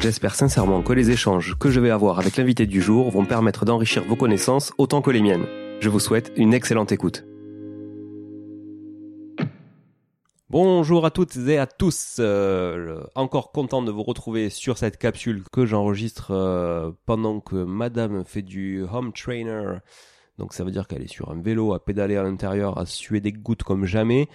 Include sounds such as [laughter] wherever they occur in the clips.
J'espère sincèrement que les échanges que je vais avoir avec l'invité du jour vont permettre d'enrichir vos connaissances autant que les miennes. Je vous souhaite une excellente écoute. Bonjour à toutes et à tous. Euh, encore content de vous retrouver sur cette capsule que j'enregistre euh, pendant que Madame fait du home trainer donc ça veut dire qu'elle est sur un vélo à pédaler à l'intérieur, à suer des gouttes comme jamais.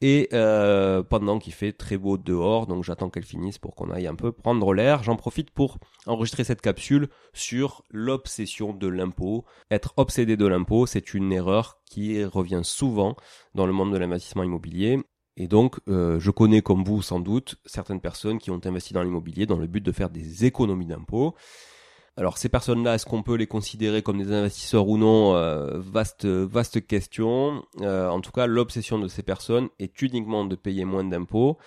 Et euh, pendant qu'il fait très beau dehors, donc j'attends qu'elle finisse pour qu'on aille un peu prendre l'air. J'en profite pour enregistrer cette capsule sur l'obsession de l'impôt. Être obsédé de l'impôt, c'est une erreur qui revient souvent dans le monde de l'investissement immobilier. Et donc, euh, je connais comme vous sans doute certaines personnes qui ont investi dans l'immobilier dans le but de faire des économies d'impôts. Alors ces personnes-là, est-ce qu'on peut les considérer comme des investisseurs ou non euh, Vaste vaste question. Euh, en tout cas, l'obsession de ces personnes est uniquement de payer moins d'impôts.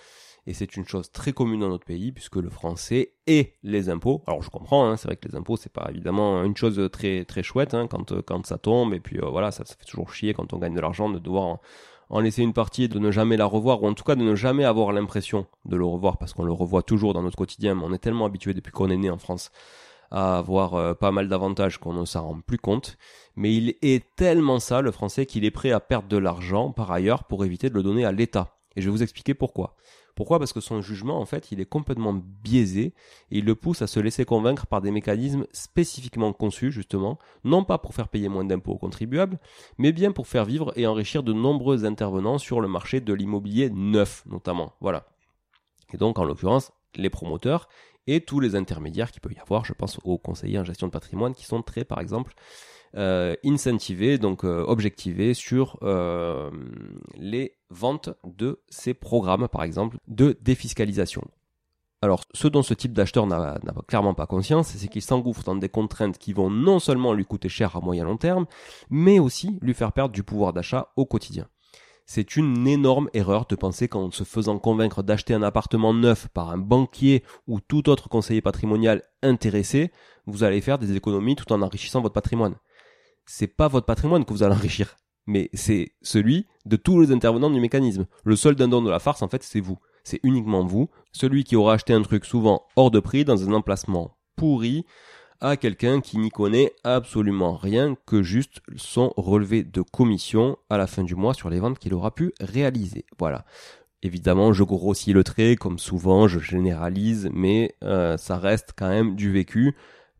Et c'est une chose très commune dans notre pays, puisque le français et les impôts. Alors je comprends, hein, c'est vrai que les impôts, c'est pas évidemment une chose très très chouette hein, quand quand ça tombe. Et puis euh, voilà, ça, ça, fait toujours chier quand on gagne de l'argent de devoir en, en laisser une partie et de ne jamais la revoir, ou en tout cas de ne jamais avoir l'impression de le revoir, parce qu'on le revoit toujours dans notre quotidien. Mais on est tellement habitué depuis qu'on est né en France à avoir euh, pas mal d'avantages qu'on ne s'en rend plus compte. Mais il est tellement ça, le français, qu'il est prêt à perdre de l'argent par ailleurs pour éviter de le donner à l'État. Et je vais vous expliquer pourquoi. Pourquoi? Parce que son jugement, en fait, il est complètement biaisé et il le pousse à se laisser convaincre par des mécanismes spécifiquement conçus, justement, non pas pour faire payer moins d'impôts aux contribuables, mais bien pour faire vivre et enrichir de nombreux intervenants sur le marché de l'immobilier neuf, notamment. Voilà. Et donc, en l'occurrence, les promoteurs et tous les intermédiaires qu'il peut y avoir. Je pense aux conseillers en gestion de patrimoine qui sont très, par exemple, euh, incentivés, donc euh, objectivés sur euh, les ventes de ces programmes, par exemple, de défiscalisation. Alors, ce dont ce type d'acheteur n'a clairement pas conscience, c'est qu'il s'engouffre dans des contraintes qui vont non seulement lui coûter cher à moyen long terme, mais aussi lui faire perdre du pouvoir d'achat au quotidien. C'est une énorme erreur de penser qu'en se faisant convaincre d'acheter un appartement neuf par un banquier ou tout autre conseiller patrimonial intéressé, vous allez faire des économies tout en enrichissant votre patrimoine. C'est pas votre patrimoine que vous allez enrichir, mais c'est celui de tous les intervenants du mécanisme. Le seul dindon de la farce, en fait, c'est vous c'est uniquement vous, celui qui aura acheté un truc souvent hors de prix dans un emplacement pourri à quelqu'un qui n'y connaît absolument rien que juste son relevé de commission à la fin du mois sur les ventes qu'il aura pu réaliser. Voilà. Évidemment, je grossis le trait, comme souvent, je généralise, mais euh, ça reste quand même du vécu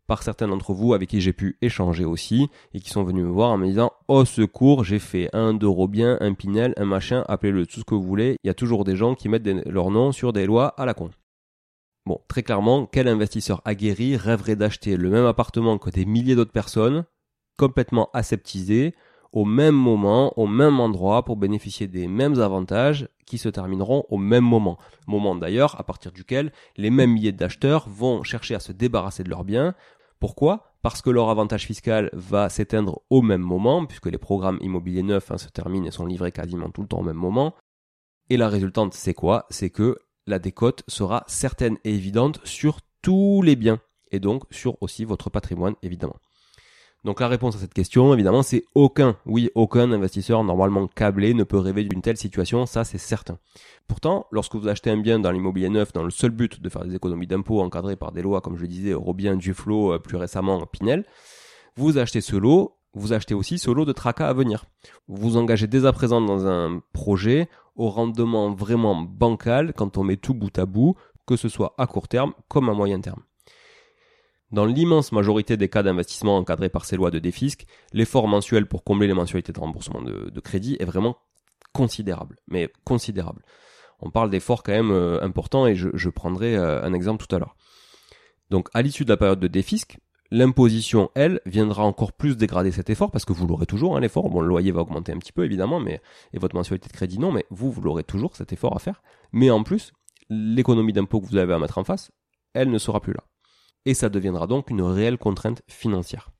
par certains d'entre vous avec qui j'ai pu échanger aussi et qui sont venus me voir en me disant au secours j'ai fait un bien, un Pinel, un machin, appelez-le tout ce que vous voulez, il y a toujours des gens qui mettent leur nom sur des lois à la con. Très clairement, quel investisseur aguerri rêverait d'acheter le même appartement que des milliers d'autres personnes, complètement aseptisés, au même moment, au même endroit, pour bénéficier des mêmes avantages qui se termineront au même moment. Moment d'ailleurs à partir duquel les mêmes milliers d'acheteurs vont chercher à se débarrasser de leurs biens pourquoi? Parce que leur avantage fiscal va s'éteindre au même moment, puisque les programmes immobiliers neufs hein, se terminent et sont livrés quasiment tout le temps au même moment. Et la résultante, c'est quoi? C'est que la décote sera certaine et évidente sur tous les biens, et donc sur aussi votre patrimoine, évidemment. Donc la réponse à cette question, évidemment, c'est aucun. Oui, aucun investisseur normalement câblé ne peut rêver d'une telle situation, ça c'est certain. Pourtant, lorsque vous achetez un bien dans l'immobilier neuf dans le seul but de faire des économies d'impôts encadrées par des lois, comme je le disais, Robien, Duflo, euh, plus récemment Pinel, vous achetez ce lot, vous achetez aussi ce lot de tracas à venir. Vous engagez dès à présent dans un projet au rendement vraiment bancal quand on met tout bout à bout, que ce soit à court terme comme à moyen terme. Dans l'immense majorité des cas d'investissement encadrés par ces lois de défisque, l'effort mensuel pour combler les mensualités de remboursement de, crédit est vraiment considérable, mais considérable. On parle d'efforts quand même euh, importants et je, prendrai euh, un exemple tout à l'heure. Donc à l'issue de la période de défisque, l'imposition, elle, viendra encore plus dégrader cet effort parce que vous l'aurez toujours, hein, l'effort. Bon, le loyer va augmenter un petit peu évidemment, mais et votre mensualité de crédit non, mais vous, vous l'aurez toujours cet effort à faire. Mais en plus, l'économie d'impôt que vous avez à mettre en face, elle ne sera plus là et ça deviendra donc une réelle contrainte financière.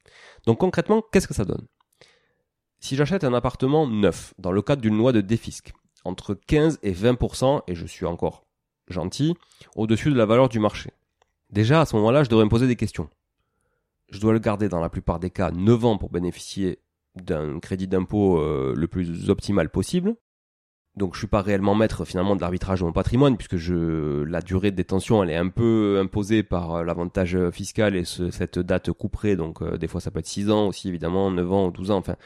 Donc concrètement, qu'est-ce que ça donne? Si j'achète un appartement neuf, dans le cadre d'une loi de défisque, entre 15 et 20%, et je suis encore gentil, au-dessus de la valeur du marché. Déjà, à ce moment-là, je devrais me poser des questions. Je dois le garder dans la plupart des cas 9 ans pour bénéficier d'un crédit d'impôt euh, le plus optimal possible. Donc je suis pas réellement maître finalement de l'arbitrage de mon patrimoine puisque la durée de détention elle est un peu imposée par euh, l'avantage fiscal et cette date couperée donc euh, des fois ça peut être 6 ans aussi évidemment 9 ans ou 12 ans enfin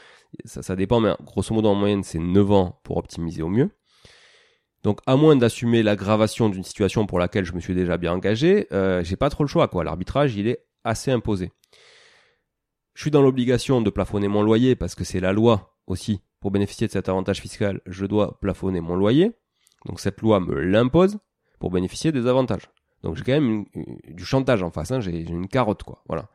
ça, dépend mais grosso modo en moyenne c'est 9 ans pour optimiser au mieux. Donc à moins d'assumer l'aggravation d'une situation pour laquelle je me suis déjà bien engagé, j'ai pas trop le choix quoi. L'arbitrage il est assez imposé. Je suis dans l'obligation de plafonner mon loyer parce que c'est la loi aussi pour bénéficier de cet avantage fiscal, je dois plafonner mon loyer. Donc cette loi me l'impose pour bénéficier des avantages. Donc j'ai quand même du chantage en face, hein. j'ai une carotte quoi. Voilà.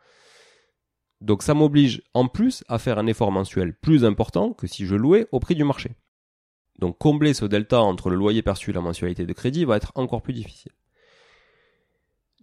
Donc ça m'oblige en plus à faire un effort mensuel plus important que si je louais au prix du marché. Donc combler ce delta entre le loyer perçu et la mensualité de crédit va être encore plus difficile.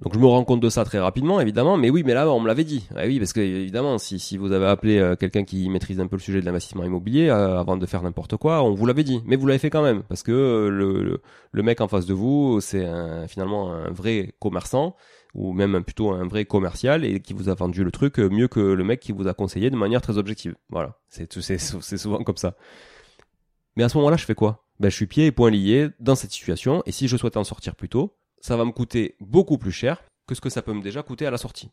Donc je me rends compte de ça très rapidement, évidemment, mais oui, mais là on me l'avait dit. Eh oui, parce que évidemment, si, si vous avez appelé euh, quelqu'un qui maîtrise un peu le sujet de l'investissement immobilier euh, avant de faire n'importe quoi, on vous l'avait dit, mais vous l'avez fait quand même, parce que euh, le, le, mec en face de vous, c'est finalement un vrai commerçant ou même plutôt un vrai commercial et qui vous a vendu le truc mieux que le mec qui vous a conseillé de manière très objective. Voilà, c'est c'est souvent comme ça. Mais à ce moment-là, je fais quoi? Ben je suis pieds et poings liés dans cette situation, et si je souhaite en sortir plus tôt, ça va me coûter beaucoup plus cher que ce que ça peut me déjà coûter à la sortie.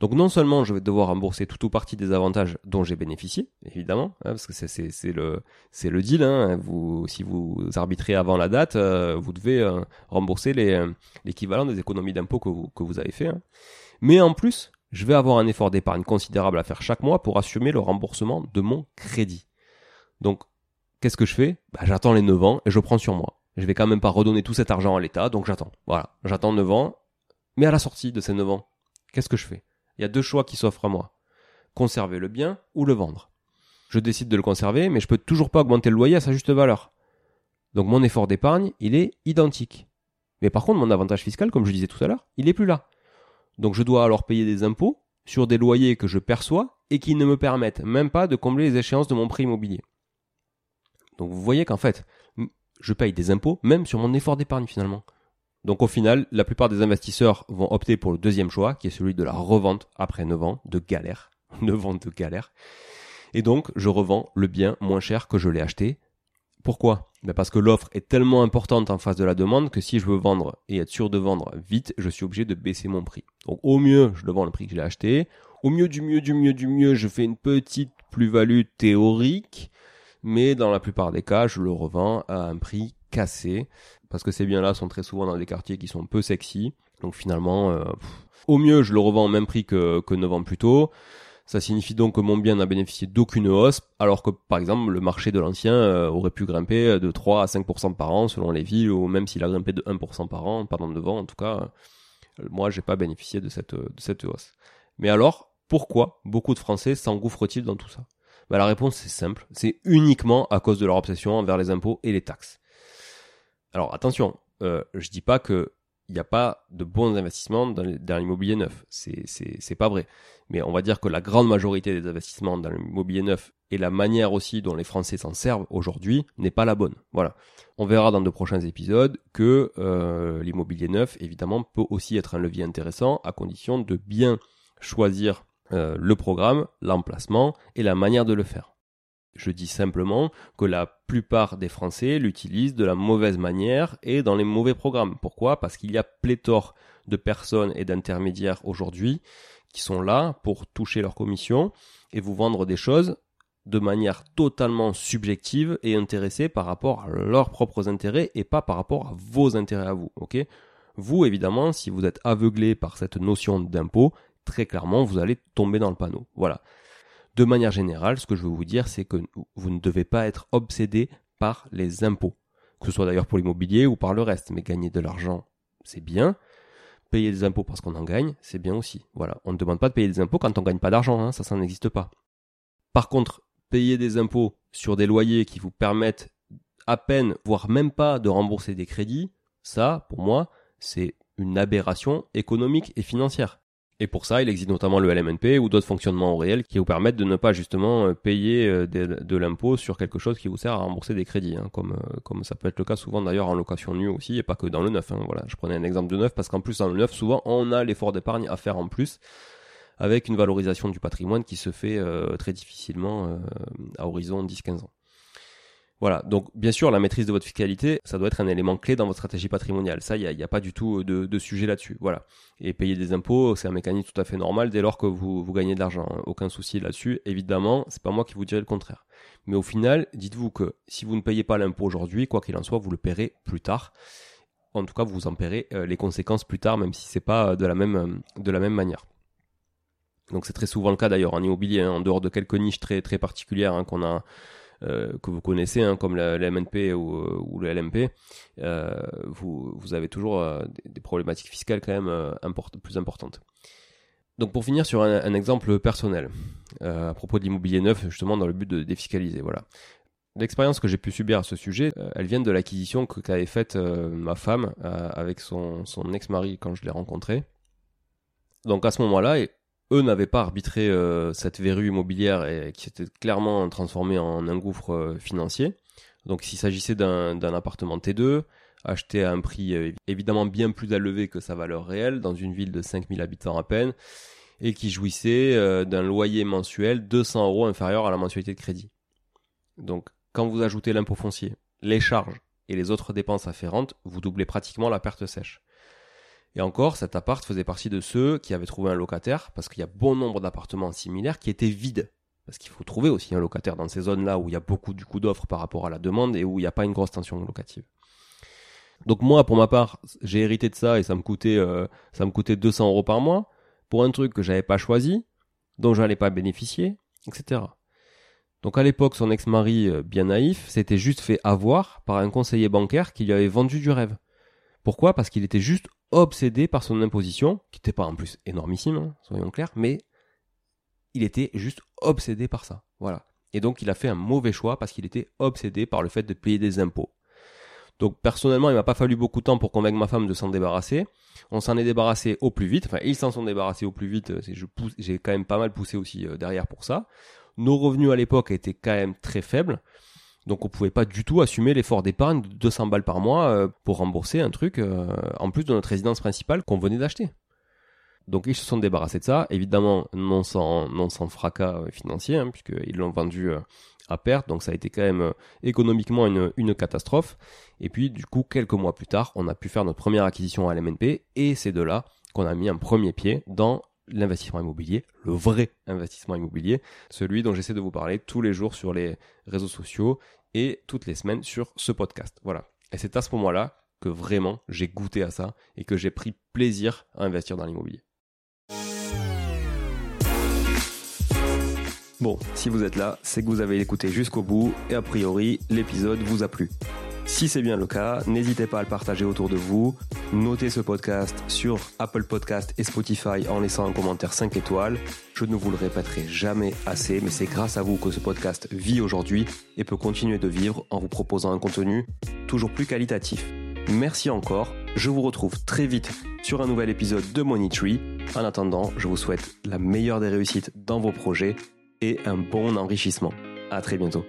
Donc non seulement je vais devoir rembourser tout ou partie des avantages dont j'ai bénéficié, évidemment, hein, parce que c'est le deal. Hein, si vous arbitrez avant la date, euh, vous devez euh, rembourser euh, l'équivalent des économies d'impôts que vous, que vous avez fait. Hein. Mais en plus, je vais avoir un effort d'épargne considérable à faire chaque mois pour assumer le remboursement de mon crédit. Donc qu'est-ce que je fais? Bah, J'attends les 9 ans et je prends sur moi je vais quand même pas redonner tout cet argent à l'État, donc j'attends. Voilà, j'attends 9 ans. Mais à la sortie de ces 9 ans, qu'est-ce que je fais? Il y a deux choix qui s'offrent à moi. Conserver le bien ou le vendre. Je décide de le conserver, mais je peux toujours pas augmenter le loyer à sa juste valeur. Donc mon effort d'épargne, il est identique. Mais par contre, mon avantage fiscal, comme je disais tout à l'heure, il est plus là. Donc je dois alors payer des impôts sur des loyers que je perçois et qui ne me permettent même pas de combler les échéances de mon prix immobilier. Donc vous voyez qu'en fait, je paye des impôts même sur mon effort d'épargne finalement. Donc au final, la plupart des investisseurs vont opter pour le deuxième choix, qui est celui de la revente après 9 ans de galère. [laughs] 9 ans de galère. Et donc, je revends le bien moins cher que je l'ai acheté. Pourquoi? Ben Parce que l'offre est tellement importante en face de la demande que si je veux vendre et être sûr de vendre vite, je suis obligé de baisser mon prix. Donc au mieux, je le vends le prix que je l'ai acheté. Au mieux du mieux du mieux du mieux, je fais une petite plus-value théorique. Mais dans la plupart des cas, je le revends à un prix cassé. Parce que ces biens-là sont très souvent dans des quartiers qui sont peu sexy. Donc finalement, euh, au mieux, je le revends au même prix que, que 9 ans plus tôt. Ça signifie donc que mon bien n'a bénéficié d'aucune hausse, alors que par exemple le marché de l'ancien euh, aurait pu grimper de 3 à 5% par an selon les villes, ou même s'il a grimpé de 1% par an, pardon, de vent en tout cas, euh, moi j'ai pas bénéficié de cette hausse. Mais alors, pourquoi beaucoup de Français s'engouffrent-ils dans tout ça? Bah, La réponse est simple, c'est uniquement à cause de leur obsession envers les impôts et les taxes. Alors attention, euh, je dis pas que il n'y a pas de bons investissements dans l'immobilier neuf. C'est, c'est, c'est pas vrai. Mais on va dire que la grande majorité des investissements dans l'immobilier neuf et la manière aussi dont les Français s'en servent aujourd'hui n'est pas la bonne. Voilà. On verra dans de prochains épisodes que euh, l'immobilier neuf, évidemment, peut aussi être un levier intéressant à condition de bien choisir euh, le programme, l'emplacement et la manière de le faire. Je dis simplement que la plupart des Français l'utilisent de la mauvaise manière et dans les mauvais programmes. Pourquoi? Parce qu'il y a pléthore de personnes et d'intermédiaires aujourd'hui qui sont là pour toucher leur commission et vous vendre des choses de manière totalement subjective et intéressée par rapport à leurs propres intérêts et pas par rapport à vos intérêts à vous. Vous, évidemment, si vous êtes aveuglé par cette notion d'impôt, très clairement, vous allez tomber dans le panneau. Voilà. De manière générale, ce que je veux vous dire, c'est que vous ne devez pas être obsédé par les impôts. Que ce soit d'ailleurs pour l'immobilier ou par le reste. Mais gagner de l'argent, c'est bien. Payer des impôts parce qu'on en gagne, c'est bien aussi. Voilà. On ne demande pas de payer des impôts quand on ne gagne pas d'argent, hein. ça, ça n'existe pas. Par contre, payer des impôts sur des loyers qui vous permettent à peine, voire même pas de rembourser des crédits, ça, pour moi, c'est une aberration économique et financière. Et pour ça, il existe notamment le LMNP ou d'autres fonctionnements au réel qui vous permettent de ne pas justement euh, payer euh, de, l'impôt sur quelque chose qui vous sert à rembourser des crédits, hein, comme, euh, comme ça peut être le cas souvent d'ailleurs en location nue aussi, et pas que dans le neuf. Hein, voilà, je prenais un exemple de neuf parce qu'en plus dans le neuf, souvent on a l'effort d'épargne à faire en plus, avec une valorisation du patrimoine qui se fait très difficilement à horizon 10-15 ans. Voilà, donc bien sûr, la maîtrise de votre fiscalité, ça doit être un élément clé dans votre stratégie patrimoniale. Ça, il n'y a, pas du tout de, de sujet là-dessus. Voilà. Et payer des impôts, c'est un mécanisme tout à fait normal dès lors que vous, gagnez de l'argent. Hein. Aucun souci là-dessus. Évidemment, c'est pas moi qui vous dirai le contraire. Mais au final, dites-vous que si vous ne payez pas l'impôt aujourd'hui, quoi qu'il en soit, vous le paierez plus tard. En tout cas, vous en paierez euh, les conséquences plus tard, même si c'est pas euh, de la même, euh, manière. Donc c'est très souvent le cas d'ailleurs en immobilier, hein, en dehors de quelques niches très particulières hein, qu'on a euh, que vous connaissez, hein, comme la, MNP ou, euh, ou, le LMP, euh, vous, vous, avez toujours des, problématiques fiscales quand même plus importantes. Donc pour finir sur un, exemple personnel, à propos de l'immobilier neuf, justement dans le but de défiscaliser, voilà. L'expérience que j'ai pu subir à ce sujet, elle vient de l'acquisition qu'avait faite ma femme avec son, son ex-mari quand je l'ai rencontré. Donc à ce moment-là, eux n'avaient pas arbitré euh, cette verrue immobilière qui s'était clairement transformée en un gouffre euh, financier. Donc s'il s'agissait d'un appartement T2, acheté à un prix euh, évidemment bien plus élevé que sa valeur réelle, dans une ville de 5000 habitants à peine, et qui jouissait d'un loyer mensuel 200 euros inférieur à la mensualité de crédit. Donc quand vous ajoutez l'impôt foncier, les charges et les autres dépenses afférentes, vous doublez pratiquement la perte sèche. Et encore, cet appart faisait partie de ceux qui avaient trouvé un locataire, parce qu'il y a bon nombre d'appartements similaires qui étaient vides. Parce qu'il faut trouver aussi un locataire dans ces zones-là où il y a beaucoup du coup d'offres par rapport à la demande et où il n'y a pas une grosse tension locative. Donc moi, pour ma part, j'ai hérité de ça et ça me coûtait, euh, ça me coûtait 200 euros par mois pour un truc que j'avais pas choisi, dont j'allais pas bénéficier, etc. Donc à l'époque, son ex-mari, euh, bien naïf, s'était juste fait avoir par un conseiller bancaire qui lui avait vendu du rêve. Pourquoi? Parce qu'il était juste obsédé par son imposition, qui n'était pas en plus énormissime, hein, soyons clairs, mais il était juste obsédé par ça. Voilà. Et donc il a fait un mauvais choix parce qu'il était obsédé par le fait de payer des impôts. Donc personnellement, il m'a pas fallu beaucoup de temps pour convaincre ma femme de s'en débarrasser. On s'en est débarrassé au plus vite. Enfin, ils s'en sont débarrassés au plus vite. Pousse, j'ai quand même pas mal poussé aussi euh, derrière pour ça. Nos revenus à l'époque étaient quand même très faibles. Donc on pouvait pas du tout assumer l'effort d'épargne de 200 balles par mois euh, pour rembourser un truc euh, en plus de notre résidence principale qu'on venait d'acheter. Donc ils se sont débarrassés de ça, évidemment non sans, fracas financier, hein, puisqu'ils l'ont vendu à perte, donc ça a été quand même économiquement une, une catastrophe. Et puis du coup, quelques mois plus tard, on a pu faire notre première acquisition à l'MNP, et c'est de là qu'on a mis un premier pied dans l'investissement immobilier, le vrai investissement immobilier, celui dont j'essaie de vous parler tous les jours sur les réseaux sociaux et toutes les semaines sur ce podcast. Voilà. Et c'est à ce moment-là que vraiment j'ai goûté à ça et que j'ai pris plaisir à investir dans l'immobilier. Bon, si vous êtes là, c'est que vous avez écouté jusqu'au bout et a priori l'épisode vous a plu. Si c'est bien le cas, n'hésitez pas à le partager autour de vous. Notez ce podcast sur Apple Podcast et Spotify en laissant un commentaire 5 étoiles. Je ne vous le répéterai jamais assez, mais c'est grâce à vous que ce podcast vit aujourd'hui et peut continuer de vivre en vous proposant un contenu toujours plus qualitatif. Merci encore. Je vous retrouve très vite sur un nouvel épisode de Money Tree. En attendant, je vous souhaite la meilleure des réussites dans vos projets et un bon enrichissement. À très bientôt.